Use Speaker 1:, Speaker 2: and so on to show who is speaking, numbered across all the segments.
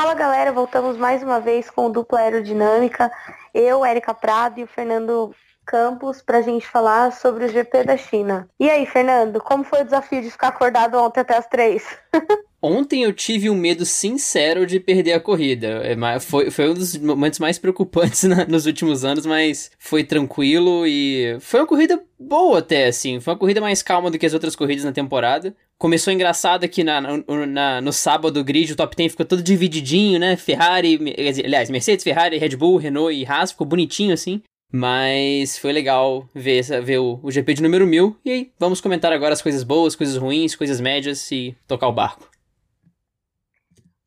Speaker 1: Fala galera, voltamos mais uma vez com dupla aerodinâmica. Eu, Érica Prado e o Fernando Campos pra gente falar sobre o GP da China. E aí, Fernando, como foi o desafio de ficar acordado ontem até as três?
Speaker 2: Ontem eu tive um medo sincero de perder a corrida. É, foi, foi um dos momentos mais preocupantes na, nos últimos anos, mas foi tranquilo e foi uma corrida boa até, assim. Foi uma corrida mais calma do que as outras corridas na temporada. Começou engraçado que na, na, no sábado o grid, o top 10 ficou todo divididinho, né? Ferrari, aliás, Mercedes, Ferrari, Red Bull, Renault e Haas, ficou bonitinho assim. Mas foi legal ver, ver o, o GP de número 1000. E aí, vamos comentar agora as coisas boas, coisas ruins, coisas médias e tocar o barco.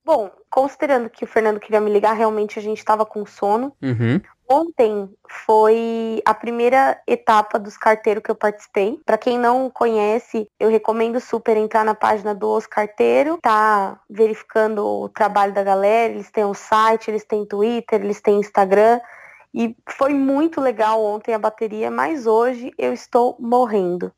Speaker 1: Bom, considerando que o Fernando queria me ligar, realmente a gente estava com sono.
Speaker 2: Uhum.
Speaker 1: Ontem foi a primeira etapa dos carteiros que eu participei. Para quem não conhece, eu recomendo super entrar na página do Os Carteiro, tá verificando o trabalho da galera. Eles têm um site, eles têm Twitter, eles têm Instagram. E foi muito legal ontem a bateria, mas hoje eu estou morrendo.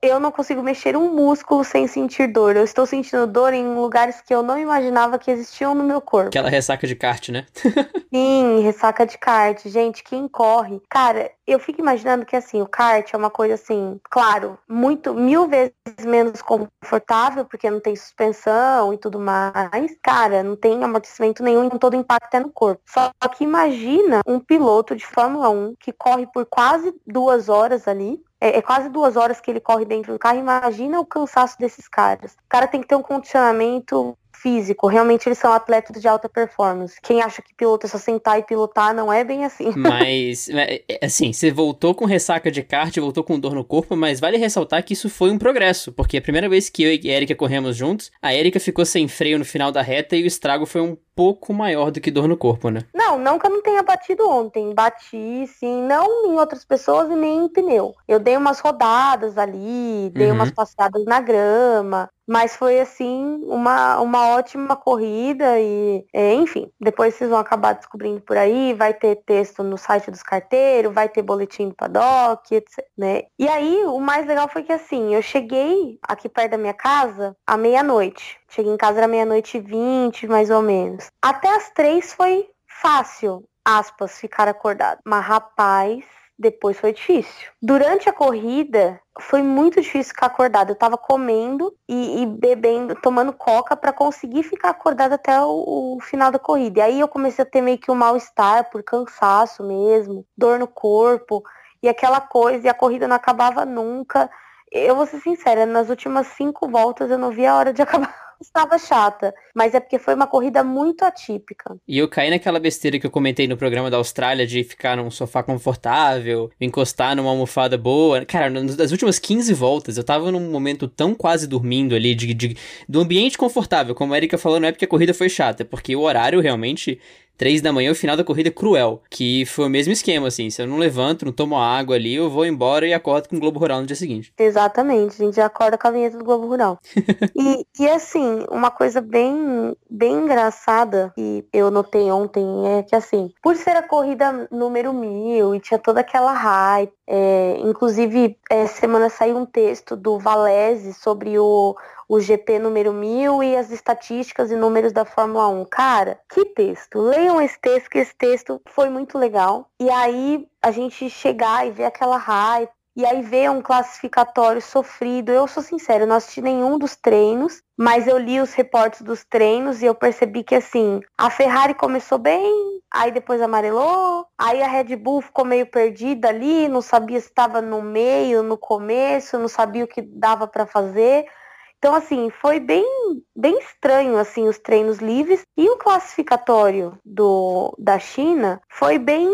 Speaker 1: Eu não consigo mexer um músculo sem sentir dor. Eu estou sentindo dor em lugares que eu não imaginava que existiam no meu corpo.
Speaker 2: Aquela ressaca de kart, né?
Speaker 1: Sim, ressaca de kart. Gente, quem corre? Cara, eu fico imaginando que assim, o kart é uma coisa assim, claro, muito, mil vezes menos confortável, porque não tem suspensão e tudo mais. Cara, não tem amortecimento nenhum, então todo impacto é no corpo. Só que imagina um piloto piloto de Fórmula 1 que corre por quase duas horas ali. É, é, quase duas horas que ele corre dentro do carro. Imagina o cansaço desses caras. O cara tem que ter um condicionamento físico. Realmente eles são atletas de alta performance. Quem acha que piloto é só sentar e pilotar não é bem assim.
Speaker 2: Mas, é, é, assim, você voltou com ressaca de kart, voltou com dor no corpo, mas vale ressaltar que isso foi um progresso, porque a primeira vez que eu e a Erika corremos juntos, a Erika ficou sem freio no final da reta e o estrago foi um pouco maior do que dor no corpo, né?
Speaker 1: Não, não que eu não tenha batido ontem. Bati, sim, não em outras pessoas e nem em pneu. Eu dei umas rodadas ali, dei uhum. umas passeadas na grama, mas foi assim uma, uma ótima corrida e é, enfim depois vocês vão acabar descobrindo por aí vai ter texto no site dos carteiros vai ter boletim do paddock etc né e aí o mais legal foi que assim eu cheguei aqui perto da minha casa à meia noite Cheguei em casa era meia-noite e vinte, mais ou menos. Até as três foi fácil, aspas, ficar acordado. Mas rapaz, depois foi difícil. Durante a corrida, foi muito difícil ficar acordado. Eu tava comendo e, e bebendo, tomando coca para conseguir ficar acordado até o, o, final da corrida. E aí eu comecei a ter meio que um mal-estar por cansaço mesmo, dor no corpo e aquela coisa, e a corrida não acabava nunca. Eu vou ser sincera, nas últimas cinco voltas eu não vi a hora de acabar estava chata, mas é porque foi uma corrida muito atípica.
Speaker 2: E eu caí naquela besteira que eu comentei no programa da Austrália de ficar num sofá confortável, encostar numa almofada boa. Cara, nas últimas 15 voltas, eu tava num momento tão quase dormindo ali, de, de do ambiente confortável, como a Erika falou, não é porque a corrida foi chata, é porque o horário realmente três da manhã, o final da corrida cruel. Que foi o mesmo esquema, assim. Se eu não levanto, não tomo água ali, eu vou embora e acordo com o Globo Rural no dia seguinte.
Speaker 1: Exatamente, a gente acorda com a vinheta do Globo Rural. e, e assim, uma coisa bem, bem engraçada que eu notei ontem é que assim, por ser a corrida número mil e tinha toda aquela hype, é, inclusive, é, semana saiu um texto do Valese sobre o o GP número 1000 e as estatísticas e números da Fórmula 1. Cara, que texto! Leiam esse texto, que esse texto foi muito legal. E aí a gente chegar e ver aquela hype, e aí ver um classificatório sofrido. Eu sou sincero, eu não assisti nenhum dos treinos, mas eu li os reportes dos treinos e eu percebi que assim, a Ferrari começou bem, aí depois amarelou, aí a Red Bull ficou meio perdida ali, não sabia se estava no meio, no começo, não sabia o que dava para fazer. Então, assim, foi bem, bem estranho, assim, os treinos livres. E o classificatório do, da China foi bem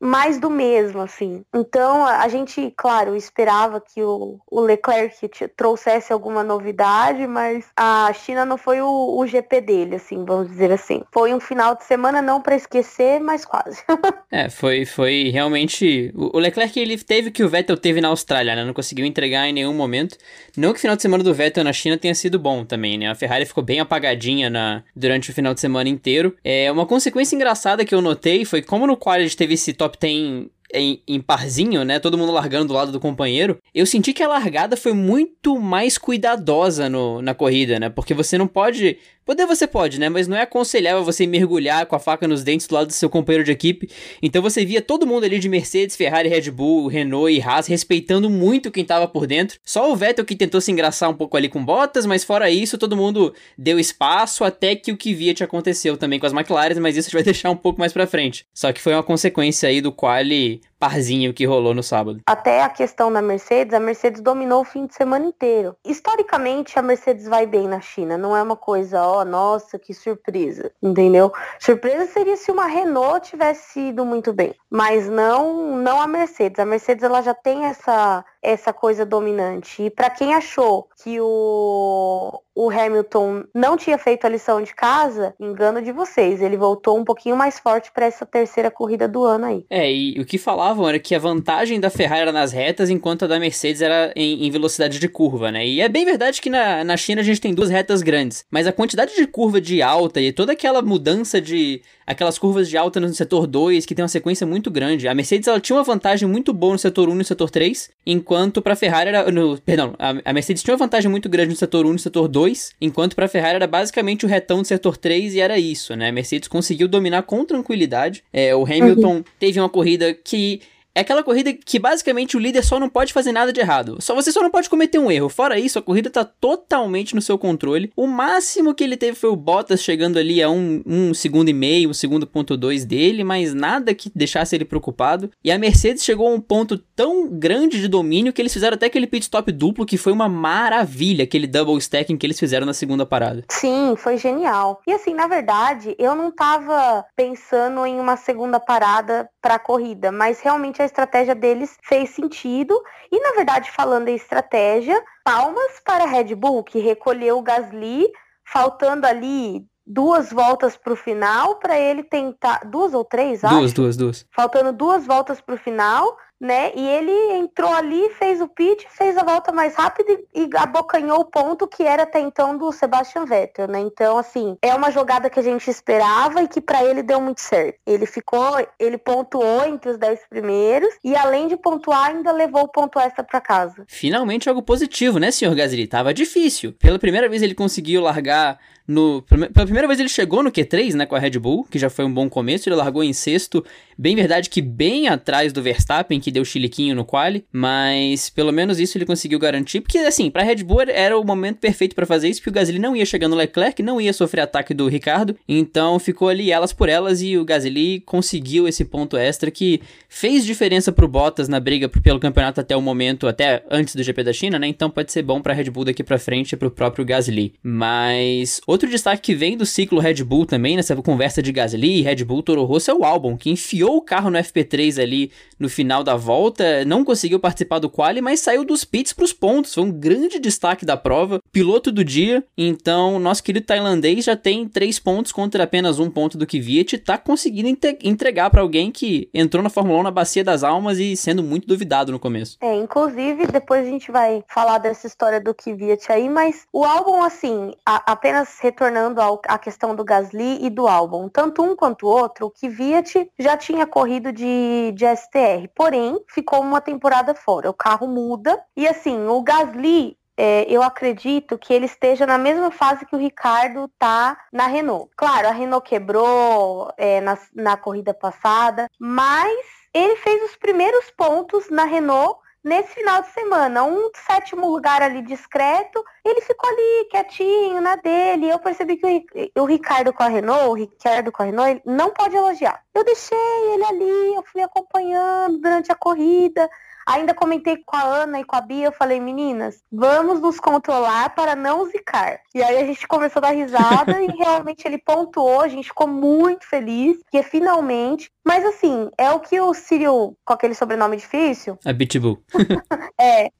Speaker 1: mais do mesmo, assim. Então, a gente, claro, esperava que o, o Leclerc trouxesse alguma novidade, mas a China não foi o, o GP dele, assim, vamos dizer assim. Foi um final de semana não para esquecer, mas quase.
Speaker 2: é, foi, foi realmente... O Leclerc, ele teve o que o Vettel teve na Austrália, né? Não conseguiu entregar em nenhum momento. Não que o final de semana do Vettel na China tenha sido bom também, né? Ferrari ficou bem apagadinha na, durante o final de semana inteiro. É, uma consequência engraçada que eu notei foi como no qual a gente teve esse top 10 em, em, parzinho, né? Todo mundo largando do lado do companheiro. Eu senti que a largada foi muito mais cuidadosa no, na corrida, né? Porque você não pode Poder você pode, né? Mas não é aconselhável você mergulhar com a faca nos dentes do lado do seu companheiro de equipe. Então você via todo mundo ali de Mercedes, Ferrari, Red Bull, Renault e Haas respeitando muito quem tava por dentro. Só o Vettel que tentou se engraçar um pouco ali com Bottas, mas fora isso, todo mundo deu espaço até que o que via te aconteceu também com as McLaren, mas isso a gente vai deixar um pouco mais pra frente. Só que foi uma consequência aí do quali parzinho que rolou no sábado.
Speaker 1: Até a questão da Mercedes, a Mercedes dominou o fim de semana inteiro. Historicamente, a Mercedes vai bem na China, não é uma coisa, ó, oh, nossa, que surpresa, entendeu? Surpresa seria se uma Renault tivesse ido muito bem, mas não, não a Mercedes. A Mercedes ela já tem essa essa coisa dominante. E para quem achou que o, o Hamilton não tinha feito a lição de casa, engano de vocês. Ele voltou um pouquinho mais forte para essa terceira corrida do ano aí.
Speaker 2: É, e o que falavam era que a vantagem da Ferrari era nas retas, enquanto a da Mercedes era em, em velocidade de curva, né? E é bem verdade que na, na China a gente tem duas retas grandes, mas a quantidade de curva de alta e toda aquela mudança de aquelas curvas de alta no setor 2, que tem uma sequência muito grande. A Mercedes ela tinha uma vantagem muito boa no setor 1 e no setor 3, enquanto para a Ferrari era no, perdão, a, a, Mercedes tinha uma vantagem muito grande no setor 1 e no setor 2, enquanto para a Ferrari era basicamente o retão do setor 3 e era isso, né? A Mercedes conseguiu dominar com tranquilidade. É, o Hamilton uhum. teve uma corrida que é aquela corrida que basicamente o líder só não pode fazer nada de errado. Só você só não pode cometer um erro. Fora isso, a corrida tá totalmente no seu controle. O máximo que ele teve foi o Bottas chegando ali a um, um segundo e meio, um segundo ponto dois dele, mas nada que deixasse ele preocupado. E a Mercedes chegou a um ponto tão grande de domínio que eles fizeram até aquele pit stop duplo que foi uma maravilha, aquele double stacking que eles fizeram na segunda parada.
Speaker 1: Sim, foi genial. E assim, na verdade, eu não tava pensando em uma segunda parada para a corrida, mas realmente a estratégia deles fez sentido. E na verdade, falando em estratégia, palmas para a Red Bull, que recolheu o Gasly, faltando ali duas voltas para o final para ele tentar duas ou três
Speaker 2: duas acho? duas duas
Speaker 1: faltando duas voltas para o final né? E ele entrou ali, fez o pit, fez a volta mais rápida e abocanhou o ponto que era até então do Sebastian Vettel, né? Então, assim, é uma jogada que a gente esperava e que para ele deu muito certo. Ele ficou, ele pontuou entre os 10 primeiros e além de pontuar, ainda levou o ponto extra para casa.
Speaker 2: Finalmente algo positivo, né, senhor Gasly? Tava difícil. Pela primeira vez ele conseguiu largar no, pela primeira vez ele chegou no Q3, né, com a Red Bull, que já foi um bom começo, ele largou em sexto, bem verdade que bem atrás do Verstappen, que deu chiliquinho no quali, mas pelo menos isso ele conseguiu garantir, porque assim, pra Red Bull era o momento perfeito para fazer isso, porque o Gasly não ia chegar no Leclerc, não ia sofrer ataque do Ricardo, então ficou ali elas por elas e o Gasly conseguiu esse ponto extra que fez diferença pro Bottas na briga pelo campeonato até o momento, até antes do GP da China, né, então pode ser bom pra Red Bull daqui pra frente e pro próprio Gasly, mas Outro destaque que vem do ciclo Red Bull também, nessa conversa de Gasly, Red Bull, Toro Rosso, é o Albon, que enfiou o carro no FP3 ali no final da volta, não conseguiu participar do quali, mas saiu dos pits para os pontos. Foi um grande destaque da prova, piloto do dia. Então, nosso querido tailandês já tem três pontos contra apenas um ponto do Kvyat, tá conseguindo entregar para alguém que entrou na Fórmula 1 na bacia das almas e sendo muito duvidado no começo.
Speaker 1: É, inclusive, depois a gente vai falar dessa história do Kvyat aí, mas o álbum, assim, a, apenas retornando à questão do Gasly e do álbum, tanto um quanto o outro, o Kvyat já tinha corrido de, de STR, porém ficou uma temporada fora. O carro muda e assim, o Gasly é, eu acredito que ele esteja na mesma fase que o Ricardo tá na Renault. Claro, a Renault quebrou é, na, na corrida passada, mas ele fez os primeiros pontos na Renault nesse final de semana. Um sétimo lugar ali discreto, ele ficou ali quietinho na dele. Eu percebi que o, Ricardo com a Renault, o Ricardo com a Renault, não pode elogiar. Eu deixei ele ali, eu fui acompanhando durante a corrida. Ainda comentei com a Ana e com a Bia, eu falei, meninas, vamos nos controlar para não zicar. E aí a gente começou a dar risada e realmente ele pontuou, a gente ficou muito feliz, que finalmente. Mas assim, é o que o Círio, com aquele sobrenome difícil.
Speaker 2: É Bitbull.
Speaker 1: é,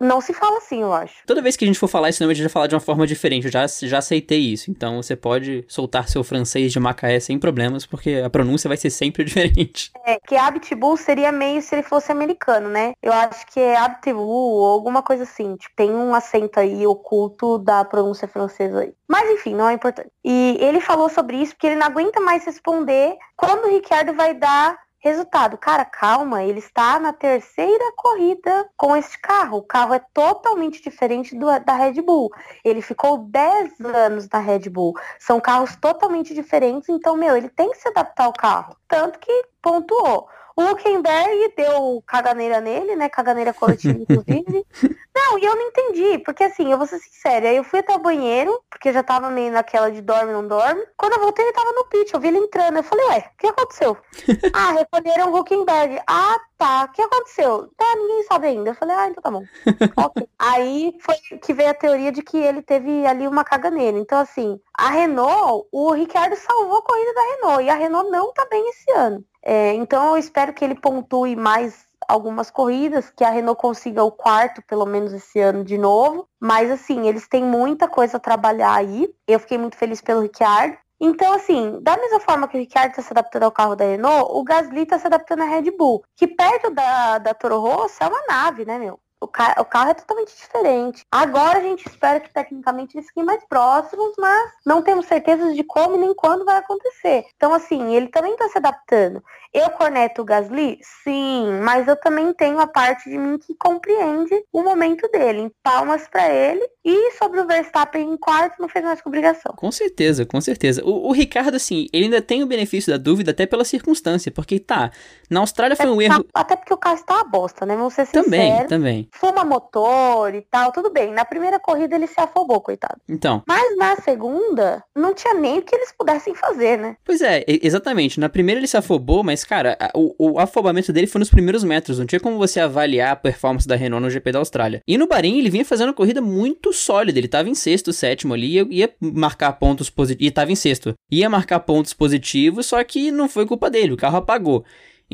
Speaker 1: não se fala assim, eu acho.
Speaker 2: Toda vez que a gente for falar esse nome, a gente vai falar de uma forma diferente. Eu já, já aceitei isso. Então você pode soltar seu francês de Macaé sem problemas, porque a pronúncia vai ser sempre diferente.
Speaker 1: É, que Abitbull seria meio se ele fosse americano, né? Eu acho que é Abitbull ou alguma coisa assim. Tipo, tem um acento aí oculto da pronúncia francesa aí. Mas enfim, não é importante. E ele falou sobre isso porque ele não aguenta mais responder quando o Ricardo vai dar Resultado, cara, calma, ele está na terceira corrida com este carro. O carro é totalmente diferente do, da Red Bull. Ele ficou 10 anos na Red Bull. São carros totalmente diferentes, então, meu, ele tem que se adaptar ao carro. Tanto que pontuou. O Huckenberg deu caganeira nele, né? Caganeira coletiva, inclusive. não, e eu não entendi, porque assim, eu vou ser sincera, eu fui até o banheiro, porque já tava meio naquela de dorme, não dorme. Quando eu voltei, ele tava no pit, eu vi ele entrando. Eu falei, ué, o que aconteceu? ah, recolheram o Huckenberg. Ah, tá, o que aconteceu? Tá, ninguém sabe ainda. Eu falei, ah, então tá bom. ok. Aí foi que veio a teoria de que ele teve ali uma caganeira. Então, assim, a Renault, o Ricardo salvou a corrida da Renault, e a Renault não tá bem esse ano. É, então eu espero que ele pontue mais algumas corridas, que a Renault consiga o quarto, pelo menos esse ano de novo. Mas assim, eles têm muita coisa a trabalhar aí. Eu fiquei muito feliz pelo Ricciardo. Então, assim, da mesma forma que o Ricciardo está se adaptando ao carro da Renault, o Gasly está se adaptando à Red Bull, que perto da, da Toro Rosso é uma nave, né, meu? O, ca o carro é totalmente diferente. Agora a gente espera que tecnicamente eles fiquem mais próximos, mas não temos certeza de como nem quando vai acontecer. Então, assim, ele também está se adaptando. Eu corneto o Gasly? Sim, mas eu também tenho a parte de mim que compreende o momento dele. Palmas para ele. E sobre o Verstappen em quarto, não fez mais que obrigação.
Speaker 2: Com certeza, com certeza. O, o, Ricardo, assim, ele ainda tem o benefício da dúvida até pela circunstância, porque tá, na Austrália foi um
Speaker 1: é,
Speaker 2: erro.
Speaker 1: Até porque o carro está uma bosta, né? Vamos ser
Speaker 2: sinceros. Também, também.
Speaker 1: Fuma motor e tal, tudo bem. Na primeira corrida ele se afogou, coitado.
Speaker 2: Então.
Speaker 1: Mas na segunda, não tinha nem o que eles pudessem fazer, né?
Speaker 2: Pois é, exatamente. Na primeira ele se afobou, mas, cara, o, o afobamento dele foi nos primeiros metros. Não tinha como você avaliar a performance da Renault no GP da Austrália. E no Bahrein ele vinha fazendo uma corrida muito sólida. Ele tava em sexto, sétimo ali, ia, ia marcar pontos positivos. E tava em sexto. Ia marcar pontos positivos, só que não foi culpa dele, o carro apagou.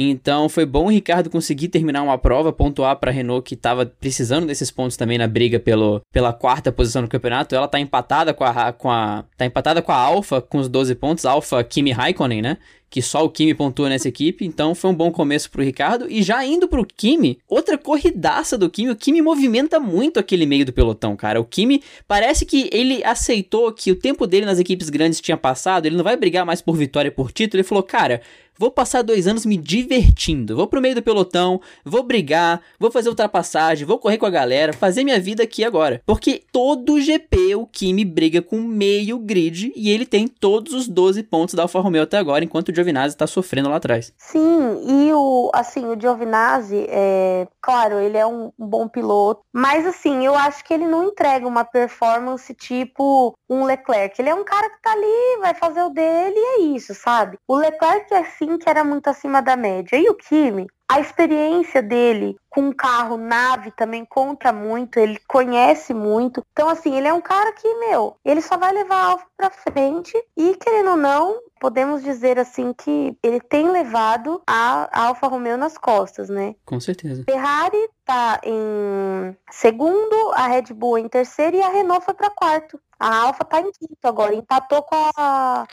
Speaker 2: Então foi bom o Ricardo conseguir terminar uma prova, pontuar para a Renault que estava precisando desses pontos também na briga pelo, pela quarta posição no campeonato. Ela tá empatada com a, com a tá empatada com a Alfa com os 12 pontos, Alfa Kimi Raikkonen, né? que só o Kimi pontua nessa equipe, então foi um bom começo pro Ricardo. E já indo pro Kimi, outra corridaça do Kimi, o Kimi movimenta muito aquele meio do pelotão, cara. O Kimi parece que ele aceitou que o tempo dele nas equipes grandes tinha passado, ele não vai brigar mais por vitória por título, ele falou, cara, Vou passar dois anos me divertindo. Vou pro meio do pelotão, vou brigar, vou fazer ultrapassagem, vou correr com a galera, fazer minha vida aqui agora. Porque todo GP o Kimi briga com meio grid e ele tem todos os 12 pontos da Alfa Romeo até agora, enquanto o Giovinazzi tá sofrendo lá atrás.
Speaker 1: Sim, e o assim, o Giovinazzi, é, claro, ele é um bom piloto, mas assim, eu acho que ele não entrega uma performance tipo um Leclerc. Ele é um cara que tá ali, vai fazer o dele e é isso, sabe? O Leclerc é sim que era muito acima da média. E o Kimi, a experiência dele com carro, nave também conta muito, ele conhece muito. Então, assim, ele é um cara que, meu, ele só vai levar a Alfa pra frente e, querendo ou não, podemos dizer assim que ele tem levado a Alfa Romeo nas costas, né?
Speaker 2: Com certeza.
Speaker 1: Ferrari tá em segundo, a Red Bull em terceiro e a Renault foi para quarto. A Alfa tá em quinto agora, empatou com a,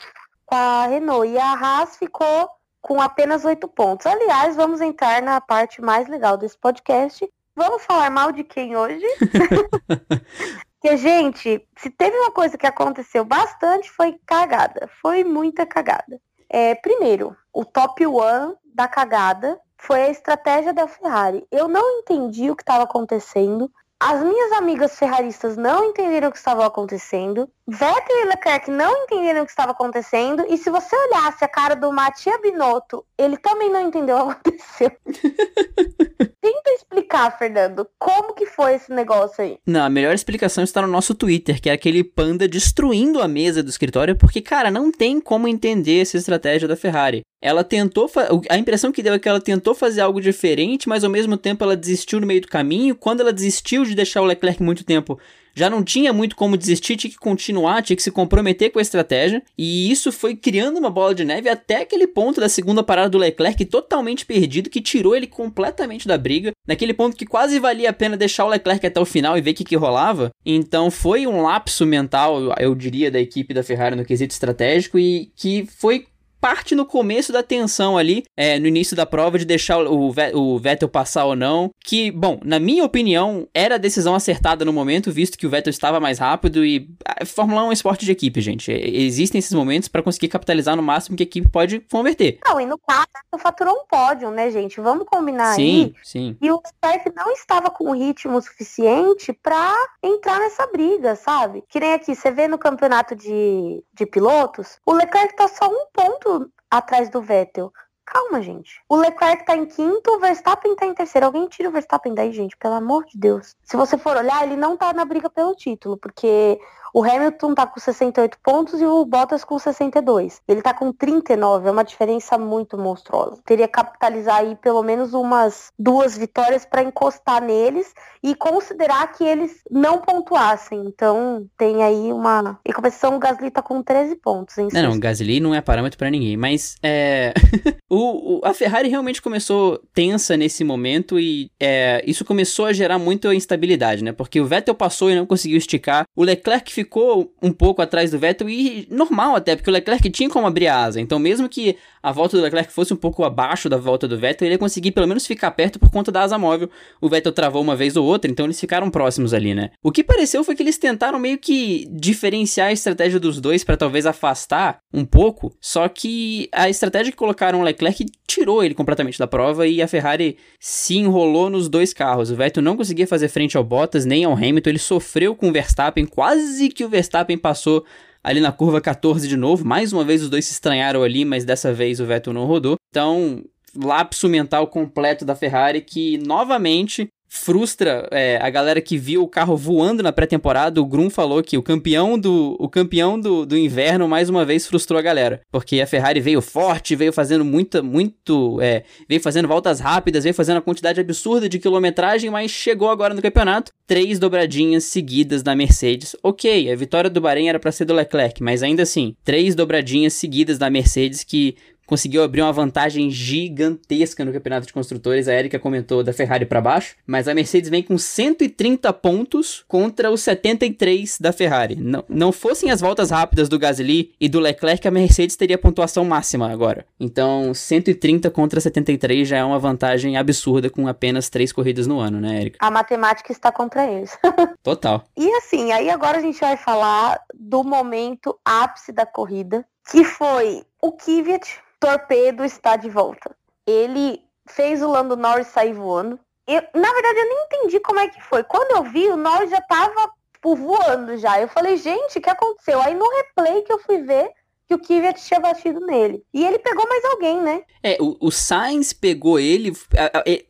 Speaker 1: com a Renault e a Haas ficou com apenas oito pontos. Aliás, vamos entrar na parte mais legal desse podcast. Vamos falar mal de quem hoje? Porque, gente, se teve uma coisa que aconteceu bastante, foi cagada. Foi muita cagada. É, primeiro, o top one da cagada foi a estratégia da Ferrari. Eu não entendi o que estava acontecendo. As minhas amigas ferraristas não entenderam o que estava acontecendo. Vettel e Leclerc não entenderam o que estava acontecendo. E se você olhasse a cara do Matia Binotto, ele também não entendeu o que aconteceu. Tenta explicar, Fernando, como que foi esse negócio aí?
Speaker 2: Não, a melhor explicação está no nosso Twitter, que é aquele panda destruindo a mesa do escritório, porque, cara, não tem como entender essa estratégia da Ferrari. Ela tentou. A impressão que deu é que ela tentou fazer algo diferente, mas ao mesmo tempo ela desistiu no meio do caminho. Quando ela desistiu de deixar o Leclerc muito tempo já não tinha muito como desistir, tinha que continuar, tinha que se comprometer com a estratégia. E isso foi criando uma bola de neve até aquele ponto da segunda parada do Leclerc totalmente perdido, que tirou ele completamente da briga. Naquele ponto que quase valia a pena deixar o Leclerc até o final e ver o que, que rolava. Então foi um lapso mental, eu diria, da equipe da Ferrari no quesito estratégico e que foi parte no começo da tensão ali, é, no início da prova, de deixar o, o Vettel passar ou não. Que, bom, na minha opinião, era a decisão acertada no momento, visto que o Vettel estava mais rápido e a Fórmula 1 é um esporte de equipe, gente. Existem esses momentos para conseguir capitalizar no máximo que a equipe pode converter.
Speaker 1: Não, e no caso, faturou um pódio, né, gente? Vamos combinar
Speaker 2: sim,
Speaker 1: aí.
Speaker 2: Sim, sim.
Speaker 1: E o Leclerc não estava com ritmo suficiente para entrar nessa briga, sabe? Que nem aqui, você vê no campeonato de, de pilotos, o Leclerc tá só um ponto atrás do Vettel. Calma, gente. O Leclerc tá em quinto, o Verstappen tá em terceiro. Alguém tira o Verstappen daí, gente, pelo amor de Deus. Se você for olhar, ele não tá na briga pelo título, porque o Hamilton tá com 68 pontos e o Bottas com 62. Ele tá com 39, é uma diferença muito monstruosa. Teria que capitalizar aí pelo menos umas duas vitórias para encostar neles e considerar que eles não pontuassem. Então tem aí uma. Em compensação, o Gasly tá com 13 pontos.
Speaker 2: Não, não, o Gasly não é parâmetro para ninguém, mas é. o, o, a Ferrari realmente começou tensa nesse momento e é, isso começou a gerar muita instabilidade, né? Porque o Vettel passou e não conseguiu esticar. O Leclerc ficou ficou um pouco atrás do Vettel e normal até, porque o Leclerc tinha como abrir a asa. Então, mesmo que a volta do Leclerc fosse um pouco abaixo da volta do Vettel, ele ia conseguir pelo menos ficar perto por conta da asa móvel. O Vettel travou uma vez ou outra, então eles ficaram próximos ali, né? O que pareceu foi que eles tentaram meio que diferenciar a estratégia dos dois para talvez afastar um pouco, só que a estratégia que colocaram o Leclerc tirou ele completamente da prova e a Ferrari se enrolou nos dois carros. O Vettel não conseguia fazer frente ao Bottas nem ao Hamilton, ele sofreu com o Verstappen, quase que o Verstappen passou ali na curva 14 de novo. Mais uma vez os dois se estranharam ali, mas dessa vez o Vettel não rodou. Então, lapso mental completo da Ferrari que novamente frustra é, a galera que viu o carro voando na pré-temporada. O Grum falou que o campeão do o campeão do, do inverno mais uma vez frustrou a galera, porque a Ferrari veio forte, veio fazendo muita muito, é, veio fazendo voltas rápidas, veio fazendo uma quantidade absurda de quilometragem, mas chegou agora no campeonato três dobradinhas seguidas da Mercedes. OK, a vitória do Bahrein era para ser do Leclerc, mas ainda assim, três dobradinhas seguidas da Mercedes que conseguiu abrir uma vantagem gigantesca no campeonato de construtores. A Erika comentou da Ferrari para baixo, mas a Mercedes vem com 130 pontos contra os 73 da Ferrari. Não, não fossem as voltas rápidas do Gasly e do Leclerc, a Mercedes teria pontuação máxima agora. Então, 130 contra 73 já é uma vantagem absurda com apenas três corridas no ano, né, Erika?
Speaker 1: A matemática está contra eles.
Speaker 2: Total.
Speaker 1: E assim, aí agora a gente vai falar do momento ápice da corrida, que foi o Kvyat Torpedo está de volta. Ele fez o Lando Norris sair voando. Eu, na verdade, eu nem entendi como é que foi. Quando eu vi, o Norris já tava tipo, voando já. Eu falei, gente, o que aconteceu? Aí no replay que eu fui ver, que o Kvyat tinha batido nele. E ele pegou mais alguém, né?
Speaker 2: É, o, o Sainz pegou ele.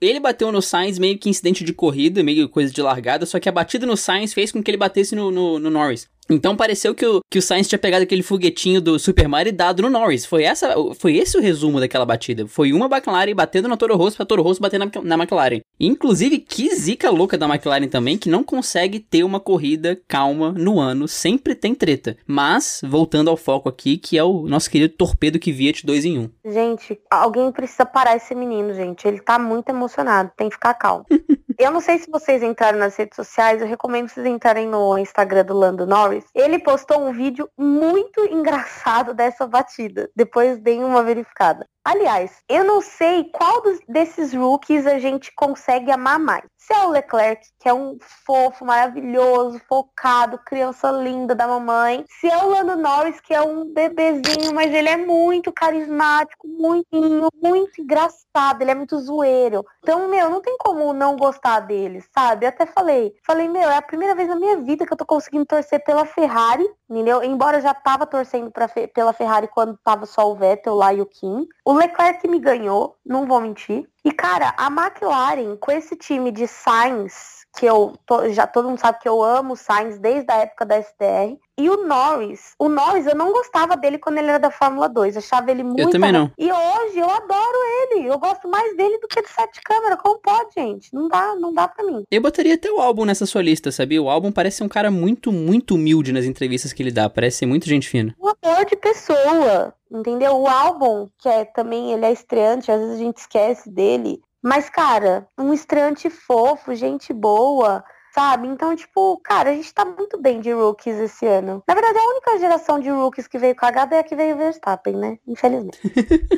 Speaker 2: Ele bateu no Sainz meio que incidente de corrida, meio coisa de largada, só que a batida no Sainz fez com que ele batesse no, no, no Norris. Então pareceu que o, que o Sainz tinha pegado aquele foguetinho do Super Mario e dado no Norris. Foi, essa, foi esse o resumo daquela batida. Foi uma McLaren batendo na Toro Rosso pra Toro Rosso bater na, na McLaren. Inclusive, que zica louca da McLaren também, que não consegue ter uma corrida calma no ano. Sempre tem treta. Mas, voltando ao foco aqui, que é o nosso querido torpedo que Viet 2 em 1.
Speaker 1: Gente, alguém precisa parar esse menino, gente. Ele tá muito emocionado. Tem que ficar calmo. Eu não sei se vocês entraram nas redes sociais, eu recomendo vocês entrarem no Instagram do Lando Norris. Ele postou um vídeo muito engraçado dessa batida. Depois deem uma verificada. Aliás, eu não sei qual dos, desses rookies a gente consegue amar mais. Se é o Leclerc, que é um fofo, maravilhoso, focado, criança linda da mamãe. Se é o Lando Norris, que é um bebezinho, mas ele é muito carismático, muito, muito engraçado, ele é muito zoeiro. Então, meu, não tem como não gostar dele, sabe? Eu até falei, falei, meu, é a primeira vez na minha vida que eu tô conseguindo torcer pela Ferrari, entendeu? Embora eu já tava torcendo pra, pela Ferrari quando tava só o Vettel lá e o Kim. O Leclerc me ganhou, não vou mentir. E, cara, a McLaren, com esse time de Sainz, que eu já todo mundo sabe que eu amo o Sainz desde a época da STR. E o Norris, o Norris eu não gostava dele quando ele era da Fórmula 2, achava ele muito.
Speaker 2: Eu também não.
Speaker 1: E hoje eu adoro ele, eu gosto mais dele do que de sete câmera. Como pode, gente? Não dá, não dá para mim.
Speaker 2: Eu botaria até o álbum nessa sua lista, sabia? O álbum parece ser um cara muito, muito humilde nas entrevistas que ele dá, parece ser muito gente fina.
Speaker 1: Um amor de pessoa. Entendeu? O álbum, que é também, ele é estreante, às vezes a gente esquece dele. Mas, cara, um estreante fofo, gente boa, sabe? Então, tipo, cara, a gente tá muito bem de rookies esse ano. Na verdade, a única geração de rookies que veio cagada é a que veio o Verstappen, né? Infelizmente.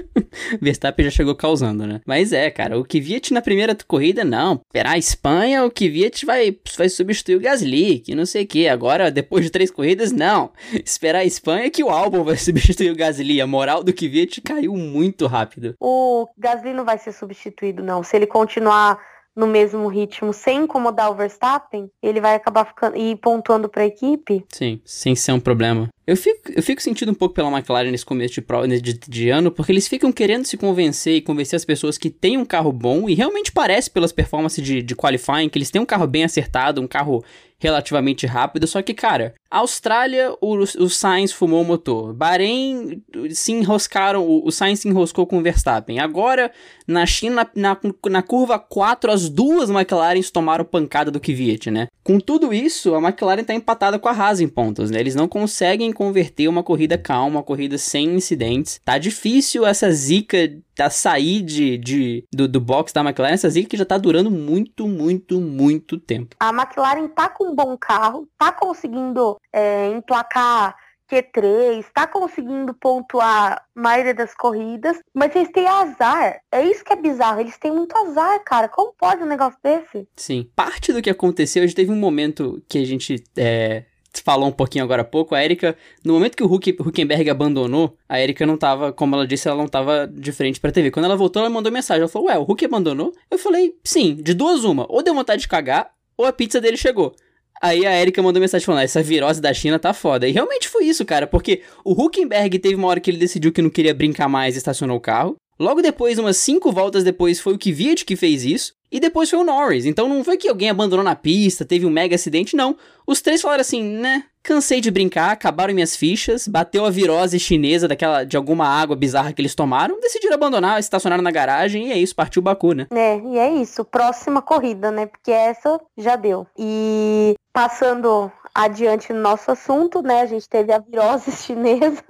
Speaker 2: Verstappen já chegou causando, né? Mas é, cara, o Kvyat na primeira corrida, não. Esperar a Espanha, o Kvyat vai, vai substituir o Gasly, que não sei o que. Agora, depois de três corridas, não. Esperar a Espanha que o Albon vai substituir o Gasly. A moral do Kvyat caiu muito rápido.
Speaker 1: O Gasly não vai ser substituído, não. Se ele continuar no mesmo ritmo sem incomodar o Verstappen, ele vai acabar ficando e pontuando para a equipe.
Speaker 2: Sim, sem ser um problema. Eu fico, eu fico sentindo um pouco pela McLaren nesse começo de, pro, de, de, ano, porque eles ficam querendo se convencer e convencer as pessoas que tem um carro bom, e realmente parece pelas performances de, de qualifying que eles têm um carro bem acertado, um carro relativamente rápido, só que, cara, Austrália, o, o Sainz fumou o motor. Bahrein se enroscaram, o, o Sainz se enroscou com o Verstappen. Agora, na China, na, na curva 4, as duas McLarens tomaram pancada do Kvyat, né? Com tudo isso, a McLaren tá empatada com a Haas em pontos, né? Eles não conseguem converter uma corrida calma, uma corrida sem incidentes. Tá difícil essa zica da sair de, de, do, do box da McLaren, essa zica que já tá durando muito, muito, muito tempo.
Speaker 1: A McLaren tá com um bom carro, tá conseguindo é, emplacar Q3, tá conseguindo pontuar a maioria das corridas, mas eles têm azar. É isso que é bizarro. Eles têm muito azar, cara. Como pode um negócio desse?
Speaker 2: Sim. Parte do que aconteceu, a gente teve um momento que a gente é, falou um pouquinho agora há pouco, a Erika, no momento que o Huck, Huckenberg abandonou, a Erika não tava, como ela disse, ela não tava de frente pra TV. Quando ela voltou, ela mandou mensagem. Ela falou, ué, o Huck abandonou? Eu falei, sim, de duas uma. Ou deu vontade de cagar, ou a pizza dele chegou. Aí a Erika mandou mensagem falando: essa virose da China tá foda. E realmente foi isso, cara, porque o Huckenberg teve uma hora que ele decidiu que não queria brincar mais e estacionou o carro. Logo depois, umas cinco voltas depois, foi o Kvyat que fez isso. E depois foi o Norris. Então não foi que alguém abandonou na pista, teve um mega acidente, não. Os três falaram assim, né? Cansei de brincar, acabaram minhas fichas, bateu a virose chinesa daquela de alguma água bizarra que eles tomaram, decidiram abandonar, estacionaram na garagem e é isso, partiu o Baku, né?
Speaker 1: É, e é isso, próxima corrida, né? Porque essa já deu. E passando adiante no nosso assunto, né? A gente teve a virose chinesa,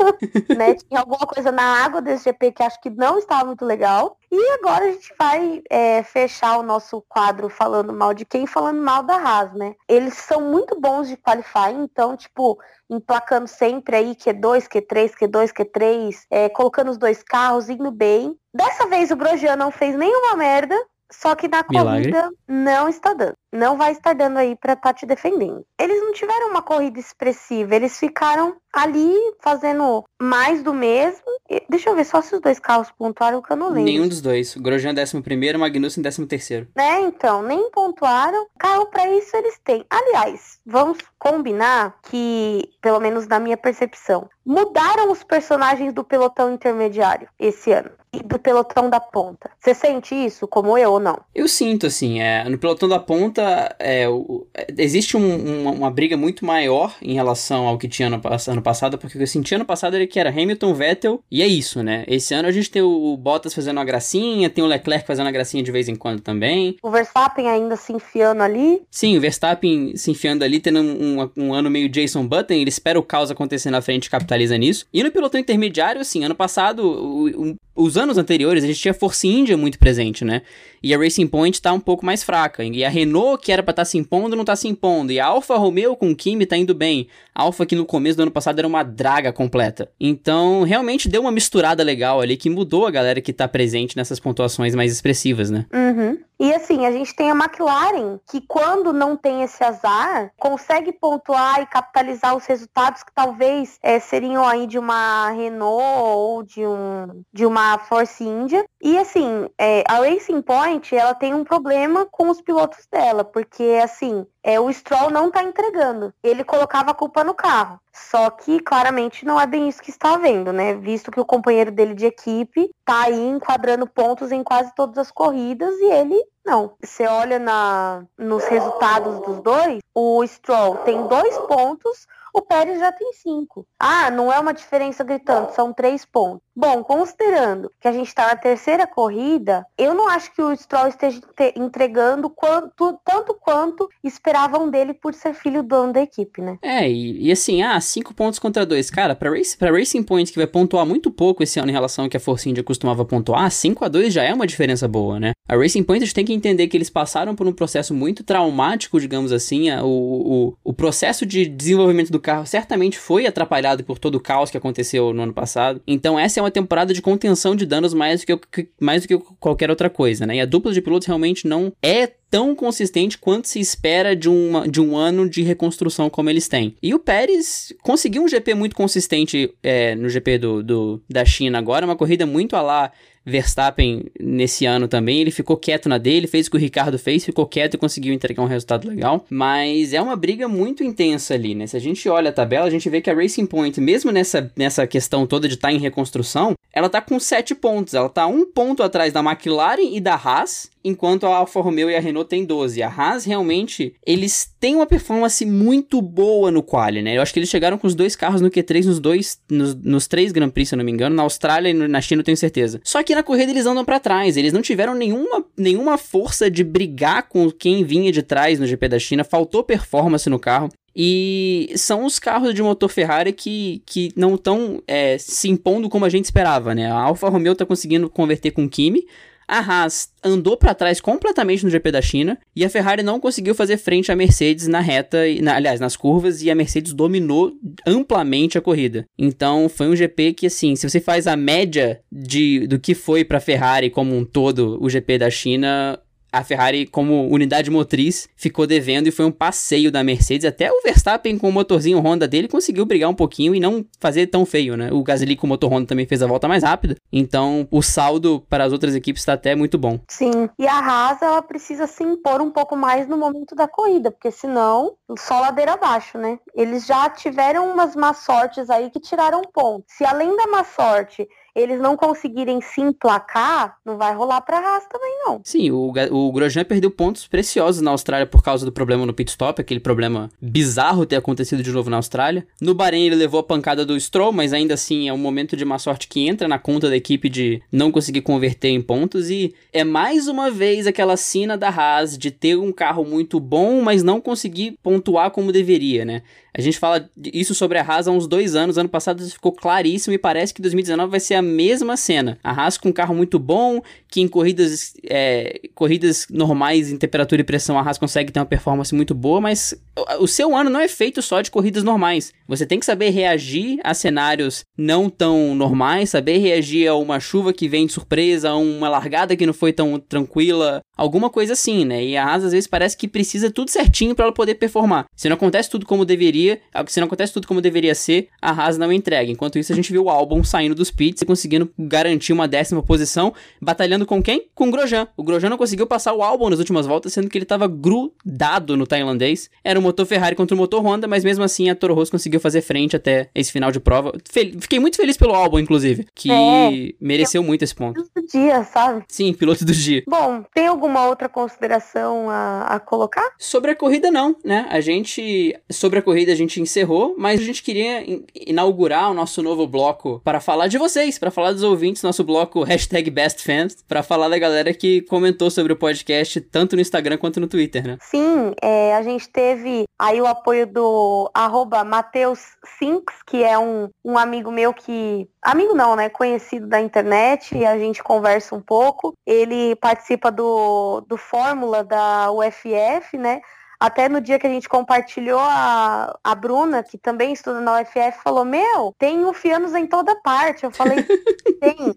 Speaker 1: né? Tinha alguma coisa na água desse GP que acho que não estava muito legal. E agora a gente vai é, fechar o nosso quadro falando mal de quem, falando mal da Haas, né? Eles são muito bons de qualify, então, tipo, emplacando sempre aí Q2, Q3, Q2, Q3, é, colocando os dois carros, indo bem. Dessa vez o Grosjean não fez nenhuma merda, só que na Milagre. corrida não está dando. Não vai estar dando aí para estar tá te defendendo. Eles não tiveram uma corrida expressiva, eles ficaram ali fazendo mais do mesmo. Deixa eu ver só se os dois carros pontuaram que eu não lembro.
Speaker 2: Nenhum dos dois. O Grosjean 11 Magnussen 13
Speaker 1: Né, então, nem pontuaram. Carro para isso eles têm. Aliás, vamos combinar que, pelo menos na minha percepção, mudaram os personagens do pelotão intermediário esse ano e do pelotão da ponta. Você sente isso como eu ou não?
Speaker 2: Eu sinto, assim, é, no pelotão da ponta é, o, é, existe um, uma, uma, briga muito maior em relação ao que tinha no, ano passado, porque o que eu senti ano passado era que era Hamilton, Vettel, e é isso, né? Esse ano a gente tem o Bottas fazendo uma gracinha, tem o Leclerc fazendo uma gracinha de vez em quando também.
Speaker 1: O Verstappen ainda se enfiando ali.
Speaker 2: Sim, o Verstappen se enfiando ali, tendo um, um, um ano meio Jason Button, ele espera o caos acontecer na frente e capitaliza nisso. E no pelotão intermediário, assim, ano passado, o, o, os anos anteriores, a gente tinha Force India muito presente, né? E a Racing Point tá um pouco mais fraca. E a Renault, que era pra estar tá se impondo, não tá se impondo. E a Alfa Romeo com o Kimi tá indo bem. A Alfa, que no começo do ano passado era uma draga completa. Então, realmente deu uma misturada legal ali que mudou a galera que tá presente nessas pontuações mais expressivas, né?
Speaker 1: Uhum. E assim, a gente tem a McLaren, que quando não tem esse azar, consegue pontuar e capitalizar os resultados que talvez é, seriam aí de uma Renault ou de, um, de uma Force India. E assim, é, a Racing Point, ela tem um problema com os pilotos dela, porque assim, é, o Stroll não tá entregando. Ele colocava a culpa no carro. Só que claramente não é bem isso que está vendo, né? Visto que o companheiro dele de equipe tá aí enquadrando pontos em quase todas as corridas e ele não. Você olha na, nos resultados dos dois, o Stroll tem dois pontos, o Pérez já tem cinco. Ah, não é uma diferença gritante, são três pontos. Bom, considerando que a gente está na terceira corrida, eu não acho que o Stroll esteja entregando quanto, tanto quanto esperavam dele por ser filho do dono da equipe, né?
Speaker 2: É, e, e assim, ah, cinco pontos contra dois. Cara, para race, Racing Point, que vai pontuar muito pouco esse ano em relação ao que a Force India costumava pontuar, 5 a 2 já é uma diferença boa, né? A Racing Point a gente tem que entender que eles passaram por um processo muito traumático, digamos assim. O, o, o processo de desenvolvimento do carro certamente foi atrapalhado por todo o caos que aconteceu no ano passado. Então essa é uma temporada de contenção de danos mais do que, mais do que qualquer outra coisa, né? E a dupla de pilotos realmente não é tão consistente quanto se espera de, uma, de um ano de reconstrução como eles têm. E o Pérez conseguiu um GP muito consistente é, no GP do, do, da China agora, uma corrida muito a lá Verstappen nesse ano também, ele ficou quieto na dele, fez o que o Ricardo fez, ficou quieto e conseguiu entregar um resultado legal. Mas é uma briga muito intensa ali, né? Se a gente olha a tabela, a gente vê que a Racing Point, mesmo nessa, nessa questão toda de estar tá em reconstrução, ela tá com 7 pontos. Ela tá um ponto atrás da McLaren e da Haas, enquanto a Alfa Romeo e a Renault têm 12. A Haas realmente, eles têm uma performance muito boa no quali, né? Eu acho que eles chegaram com os dois carros no Q3 nos dois nos, nos três Grand Prix, se eu não me engano, na Austrália e na China, eu tenho certeza. Só que na corrida eles andam para trás, eles não tiveram nenhuma, nenhuma força de brigar com quem vinha de trás no GP da China, faltou performance no carro. E são os carros de motor Ferrari que, que não estão é, se impondo como a gente esperava, né? A Alfa Romeo está conseguindo converter com Kimi, a Haas andou para trás completamente no GP da China e a Ferrari não conseguiu fazer frente à Mercedes na reta, na, aliás, nas curvas e a Mercedes dominou amplamente a corrida. Então foi um GP que assim, se você faz a média de do que foi para a Ferrari como um todo o GP da China, a Ferrari, como unidade motriz, ficou devendo e foi um passeio da Mercedes. Até o Verstappen, com o motorzinho Honda dele, conseguiu brigar um pouquinho e não fazer tão feio, né? O Gasly com o motor Honda também fez a volta mais rápida. Então, o saldo para as outras equipes está até muito bom.
Speaker 1: Sim, e a Haas, ela precisa se impor um pouco mais no momento da corrida, porque senão, só ladeira abaixo, né? Eles já tiveram umas má sortes aí que tiraram ponto. Se além da má sorte eles não conseguirem se emplacar, não vai rolar pra Haas também, não.
Speaker 2: Sim, o, o Grosjean perdeu pontos preciosos na Austrália por causa do problema no pit stop, aquele problema bizarro ter acontecido de novo na Austrália. No Bahrein ele levou a pancada do Stroll, mas ainda assim é um momento de má sorte que entra na conta da equipe de não conseguir converter em pontos e é mais uma vez aquela cena da Haas de ter um carro muito bom, mas não conseguir pontuar como deveria, né? A gente fala isso sobre a Haas há uns dois anos. Ano passado ficou claríssimo e parece que 2019 vai ser a mesma cena. A Haas com um carro muito bom, que em corridas, é, corridas normais em temperatura e pressão a Haas consegue ter uma performance muito boa, mas o seu ano não é feito só de corridas normais. Você tem que saber reagir a cenários não tão normais, saber reagir a uma chuva que vem de surpresa, a uma largada que não foi tão tranquila, alguma coisa assim, né? E a Haas às vezes parece que precisa tudo certinho para ela poder performar. Se não acontece tudo como deveria, se não acontece tudo como deveria ser, a Haas não entrega. Enquanto isso, a gente viu o álbum saindo dos pits e conseguindo garantir uma décima posição, batalhando com quem? Com o Grosjean. O Grosjean não conseguiu passar o álbum nas últimas voltas, sendo que ele estava grudado no tailandês. Era o motor Ferrari contra o motor Honda, mas mesmo assim a Toro Rosso conseguiu fazer frente até esse final de prova. Fiquei muito feliz pelo álbum, inclusive, que é, mereceu muito esse ponto.
Speaker 1: Piloto do dia, sabe?
Speaker 2: Sim, piloto do dia.
Speaker 1: Bom, tem algum alguma outra consideração a, a colocar?
Speaker 2: Sobre a corrida, não, né? A gente. Sobre a corrida a gente encerrou, mas a gente queria inaugurar o nosso novo bloco para falar de vocês, para falar dos ouvintes, nosso bloco hashtag BestFans, para falar da galera que comentou sobre o podcast tanto no Instagram quanto no Twitter, né?
Speaker 1: Sim, é, a gente teve aí o apoio do arroba Mateus Sinks, que é um, um amigo meu que. Amigo não, né? Conhecido da internet, e a gente conversa um pouco. Ele participa do do, Fórmula da UFF, né? Até no dia que a gente compartilhou, a, a Bruna, que também estuda na UFF, falou: Meu, tem ufianos em toda parte. Eu falei: Tem.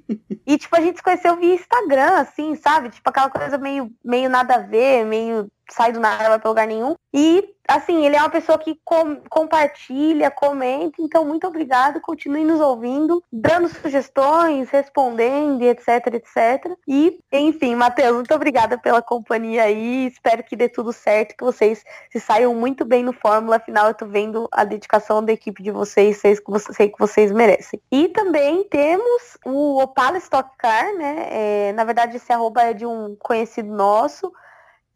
Speaker 1: E, tipo, a gente se conheceu via Instagram, assim, sabe? Tipo, aquela coisa meio, meio nada a ver, meio sai do nada, vai pra lugar nenhum. E, assim, ele é uma pessoa que com, compartilha, comenta, então muito obrigado, continue nos ouvindo, dando sugestões, respondendo, etc, etc. E, enfim, Matheus, muito obrigada pela companhia aí, espero que dê tudo certo, que vocês se saiam muito bem no Fórmula, afinal eu tô vendo a dedicação da equipe de vocês, sei que vocês, merecem. E também temos o Opala Stock Car, né, é, na verdade esse arroba é de um conhecido nosso,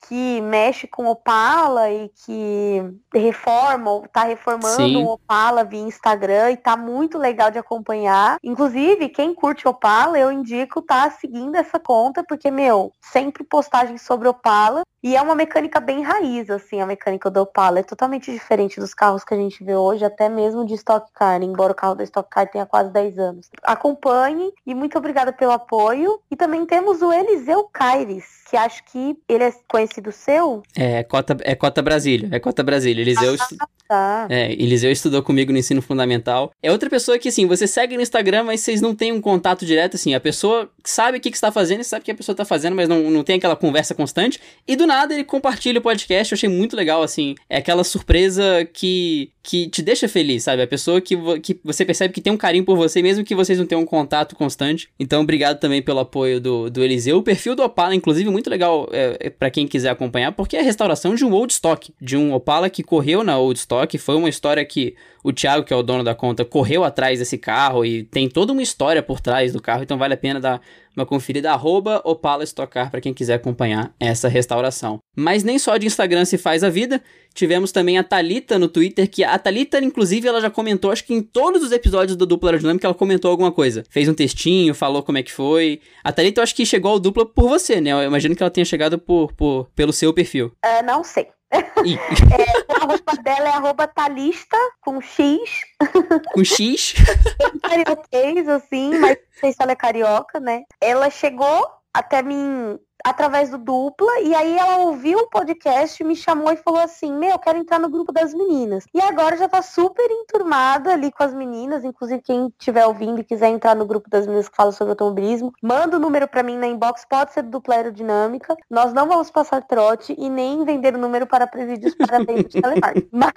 Speaker 1: que mexe com Opala e que reforma ou tá reformando Sim. o Opala via Instagram e tá muito legal de acompanhar. Inclusive, quem curte Opala, eu indico tá seguindo essa conta, porque, meu, sempre postagens sobre Opala E é uma mecânica bem raiz, assim, a mecânica do Opala. É totalmente diferente dos carros que a gente vê hoje, até mesmo de Stock Car, embora o carro da Stock Car tenha quase 10 anos. Acompanhe e muito obrigada pelo apoio. E também temos o Eliseu Caires, que acho que ele é conhecido seu.
Speaker 2: É, Cota, é Cota Brasília. É Cota Brasília. Eliseu, ah, estu... tá. é, Eliseu estudou comigo no ensino fundamental. É outra pessoa que, assim, você segue no Instagram, mas vocês não têm um contato direto, assim. A pessoa sabe o que, que está fazendo e sabe o que a pessoa está fazendo, mas não, não tem aquela conversa constante. E do nada ele compartilha o podcast. Eu achei muito legal, assim. É aquela surpresa que, que te deixa feliz, sabe? A pessoa que, que você percebe que tem um carinho por você, mesmo que vocês não tenham um contato constante. Então, obrigado também pelo apoio do, do Eliseu. O perfil do Opala, inclusive, muito legal é, é para quem quiser acompanhar, porque é a restauração de um old stock, de um Opala que correu na old stock. Foi uma história que o Thiago, que é o dono da conta, correu atrás desse carro e tem toda uma história por trás do carro, então vale a pena dar uma conferida arroba Opala Estocar para quem quiser acompanhar essa restauração. Mas nem só de Instagram se faz a vida, tivemos também a Talita no Twitter, que a Talita, inclusive, ela já comentou, acho que em todos os episódios do Dupla Aerodinâmica ela comentou alguma coisa. Fez um textinho, falou como é que foi. A Talita eu acho que chegou ao Dupla por você, né? Eu imagino que ela tenha chegado por, por pelo seu perfil.
Speaker 1: Uh, não sei. É, a roupa dela é arroba talista com X.
Speaker 2: Com X?
Speaker 1: Carioquês, assim, mas não sei se ela é carioca, né? Ela chegou até mim através do dupla, e aí ela ouviu o podcast, me chamou e falou assim: Meu, eu quero entrar no grupo das meninas. E agora já tá super enturmada ali com as meninas, inclusive quem estiver ouvindo e quiser entrar no grupo das meninas que fala sobre automobilismo, manda o número para mim na inbox, pode ser do dupla aerodinâmica. Nós não vamos passar trote e nem vender o número para presídios para venda de telemarketing. Mas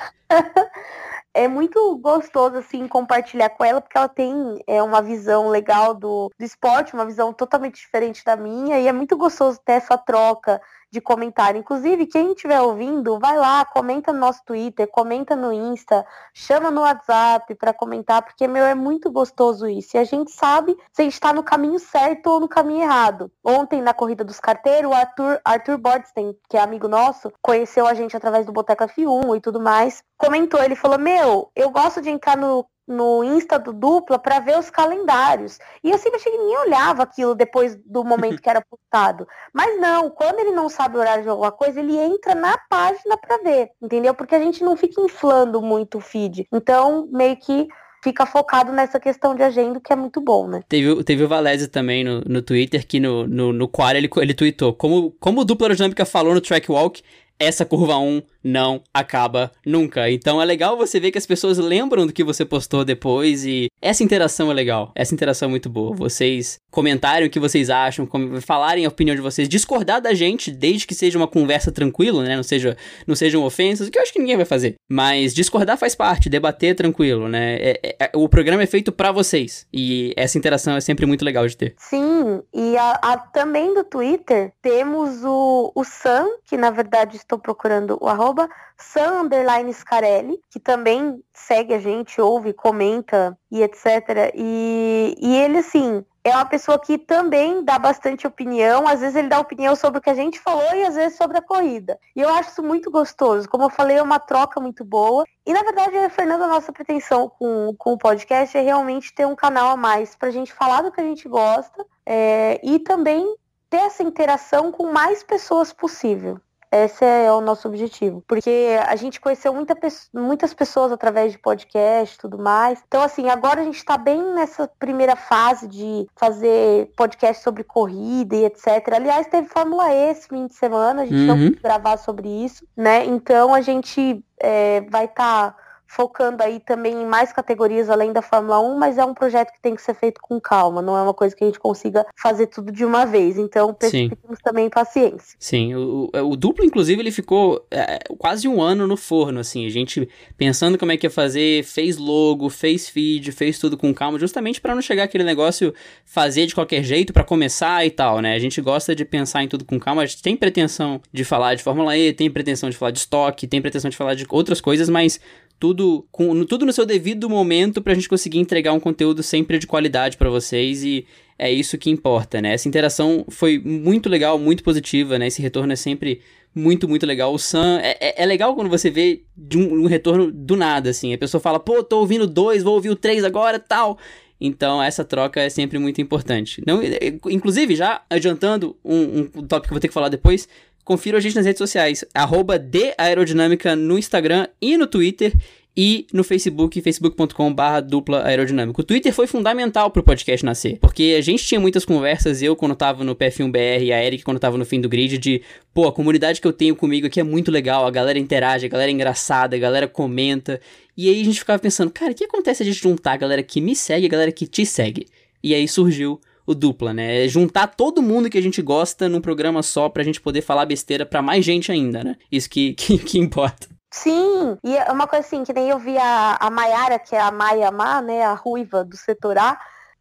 Speaker 1: é muito gostoso, assim, compartilhar com ela, porque ela tem é, uma visão legal do, do esporte, uma visão totalmente diferente da minha, e é muito gostoso ter essa troca de comentário. Inclusive, quem estiver ouvindo, vai lá, comenta no nosso Twitter, comenta no Insta, chama no WhatsApp para comentar, porque, meu, é muito gostoso isso. E a gente sabe se a gente está no caminho certo ou no caminho errado. Ontem, na corrida dos carteiros, o Arthur, Arthur Bordstein, que é amigo nosso, conheceu a gente através do Boteca F1 e tudo mais, comentou, ele falou, meu, eu gosto de entrar no no Insta do Dupla para ver os calendários. E eu sempre achei que ninguém olhava aquilo depois do momento que era postado. Mas não, quando ele não sabe o horário de alguma coisa, ele entra na página para ver, entendeu? Porque a gente não fica inflando muito o feed. Então, meio que fica focado nessa questão de agenda, que é muito bom, né?
Speaker 2: Teve, teve o Valese também no, no Twitter, que no, no, no ele, ele tweetou, como, como o Dupla Aerodinâmica falou no Track Walk, essa curva 1 não acaba nunca. Então é legal você ver que as pessoas lembram do que você postou depois e essa interação é legal. Essa interação é muito boa. Vocês comentarem o que vocês acham, falarem a opinião de vocês, discordar da gente, desde que seja uma conversa tranquila, né? Não seja não sejam ofensas, que eu acho que ninguém vai fazer. Mas discordar faz parte, debater é tranquilo, né? É, é, é o programa é feito para vocês e essa interação é sempre muito legal de ter.
Speaker 1: Sim, e a, a, também do Twitter temos o, o Sam, que na verdade estou procurando o arroba San Scarelli, que também segue a gente, ouve, comenta e etc. E, e ele, assim, é uma pessoa que também dá bastante opinião. Às vezes ele dá opinião sobre o que a gente falou e às vezes sobre a corrida. E eu acho isso muito gostoso. Como eu falei, é uma troca muito boa. E na verdade, Fernanda, a nossa pretensão com, com o podcast é realmente ter um canal a mais pra gente falar do que a gente gosta é, e também ter essa interação com mais pessoas possível. Esse é o nosso objetivo. Porque a gente conheceu muita, muitas pessoas através de podcast e tudo mais. Então, assim, agora a gente está bem nessa primeira fase de fazer podcast sobre corrida e etc. Aliás, teve Fórmula E esse fim de semana, a gente uhum. não pôde gravar sobre isso, né? Então a gente é, vai estar. Tá focando aí também em mais categorias além da Fórmula 1, mas é um projeto que tem que ser feito com calma, não é uma coisa que a gente consiga fazer tudo de uma vez. Então, pedimos também paciência.
Speaker 2: Sim, o, o, duplo, inclusive, ele ficou é, quase um ano no forno, assim, a gente pensando como é que ia fazer, fez logo, fez feed, fez tudo com calma, justamente para não chegar aquele negócio fazer de qualquer jeito para começar e tal, né? A gente gosta de pensar em tudo com calma, a gente tem pretensão de falar de Fórmula E, tem pretensão de falar de estoque, tem pretensão de falar de outras coisas, mas tudo com tudo no seu devido momento pra gente conseguir entregar um conteúdo sempre de qualidade para vocês e é isso que importa, né? Essa interação foi muito legal, muito positiva, né? Esse retorno é sempre muito, muito legal. O Sam, é, é, é legal quando você vê um, um, retorno do nada, assim. A pessoa fala, pô, tô ouvindo dois, vou ouvir o três agora tal. Então, essa troca é sempre muito importante. Não, inclusive, já adiantando um, um tópico que eu vou ter que falar depois, confira a gente nas redes sociais, arroba Aerodinâmica no Instagram e no Twitter e no Facebook, facebook.com.br dupla aerodinâmico. O Twitter foi fundamental pro podcast nascer, porque a gente tinha muitas conversas, eu quando tava no PF1BR e a Eric quando tava no fim do grid, de, pô, a comunidade que eu tenho comigo aqui é muito legal, a galera interage, a galera é engraçada, a galera comenta, e aí a gente ficava pensando, cara, o que acontece a gente juntar a galera que me segue e a galera que te segue? E aí surgiu o dupla, né? É juntar todo mundo que a gente gosta num programa só pra gente poder falar besteira pra mais gente ainda, né? Isso que, que, que importa.
Speaker 1: Sim, e é uma coisa assim, que nem eu vi a, a Mayara, que é a Maia Má, né, a ruiva do setor A,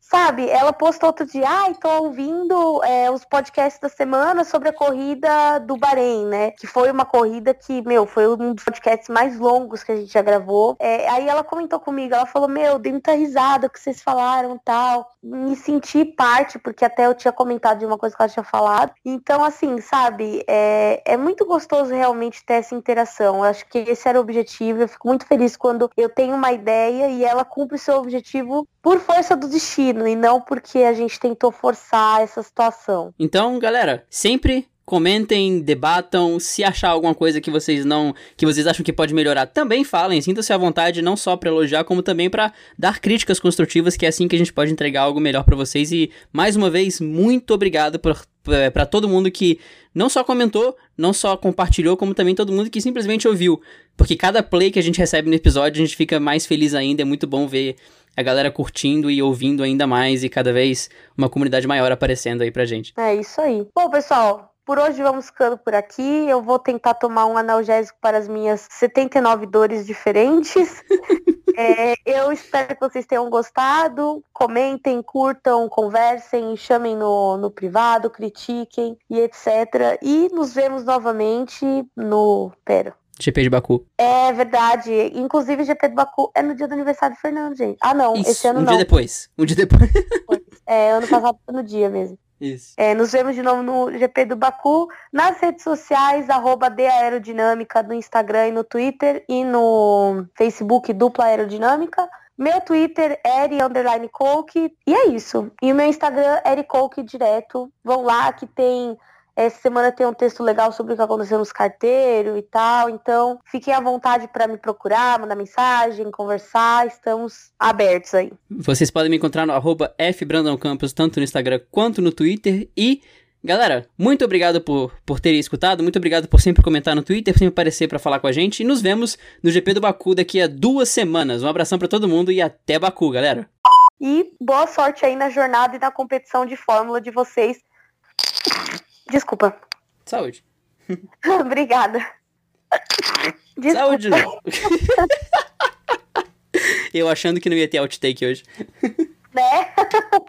Speaker 1: Sabe, ela postou outro dia, ai, ah, tô ouvindo é, os podcasts da semana sobre a corrida do Bahrein, né? Que foi uma corrida que, meu, foi um dos podcasts mais longos que a gente já gravou. É, aí ela comentou comigo, ela falou, meu, dei muita risada que vocês falaram tal. Me senti parte, porque até eu tinha comentado de uma coisa que ela tinha falado. Então, assim, sabe, é, é muito gostoso realmente ter essa interação. Eu acho que esse era o objetivo. Eu fico muito feliz quando eu tenho uma ideia e ela cumpre seu objetivo por força do destino e não porque a gente tentou forçar essa situação.
Speaker 2: Então, galera, sempre comentem, debatam, se achar alguma coisa que vocês não, que vocês acham que pode melhorar, também falem, sinta-se à vontade, não só para elogiar, como também para dar críticas construtivas, que é assim que a gente pode entregar algo melhor para vocês. E mais uma vez, muito obrigado por para todo mundo que não só comentou, não só compartilhou, como também todo mundo que simplesmente ouviu. Porque cada play que a gente recebe no episódio, a gente fica mais feliz ainda, é muito bom ver a galera curtindo e ouvindo ainda mais e cada vez uma comunidade maior aparecendo aí pra gente.
Speaker 1: É isso aí. Bom, pessoal, por hoje vamos ficando por aqui. Eu vou tentar tomar um analgésico para as minhas 79 dores diferentes. é, eu espero que vocês tenham gostado. Comentem, curtam, conversem, chamem no, no privado, critiquem e etc. E nos vemos novamente no. Pera.
Speaker 2: GP de Baku.
Speaker 1: É verdade. Inclusive, GP de Baku é no dia do aniversário do Fernando, gente. Ah, não. Isso, esse ano
Speaker 2: um
Speaker 1: não.
Speaker 2: Um dia depois. Um dia depois.
Speaker 1: é, ano passado foi no dia mesmo.
Speaker 2: Isso.
Speaker 1: É, nos vemos de novo no GP do Baku, nas redes sociais, arroba Aerodinâmica, no Instagram e no Twitter, e no Facebook Dupla Aerodinâmica. Meu Twitter, Eri Underline Coke, e é isso. E o meu Instagram, Eri Coke direto. Vão lá que tem essa semana tem um texto legal sobre o que aconteceu nos carteiros e tal. Então, fiquem à vontade para me procurar, mandar mensagem, conversar. Estamos abertos aí.
Speaker 2: Vocês podem me encontrar no arroba fbrandoncampos, tanto no Instagram quanto no Twitter. E Galera, muito obrigado por, por terem escutado, muito obrigado por sempre comentar no Twitter, sempre aparecer para falar com a gente. E nos vemos no GP do Baku daqui a duas semanas. Um abração para todo mundo e até Baku, galera.
Speaker 1: E boa sorte aí na jornada e na competição de fórmula de vocês. Desculpa.
Speaker 2: Saúde.
Speaker 1: Obrigada.
Speaker 2: Desculpa. Saúde, não. Eu achando que não ia ter outtake hoje.
Speaker 1: Né?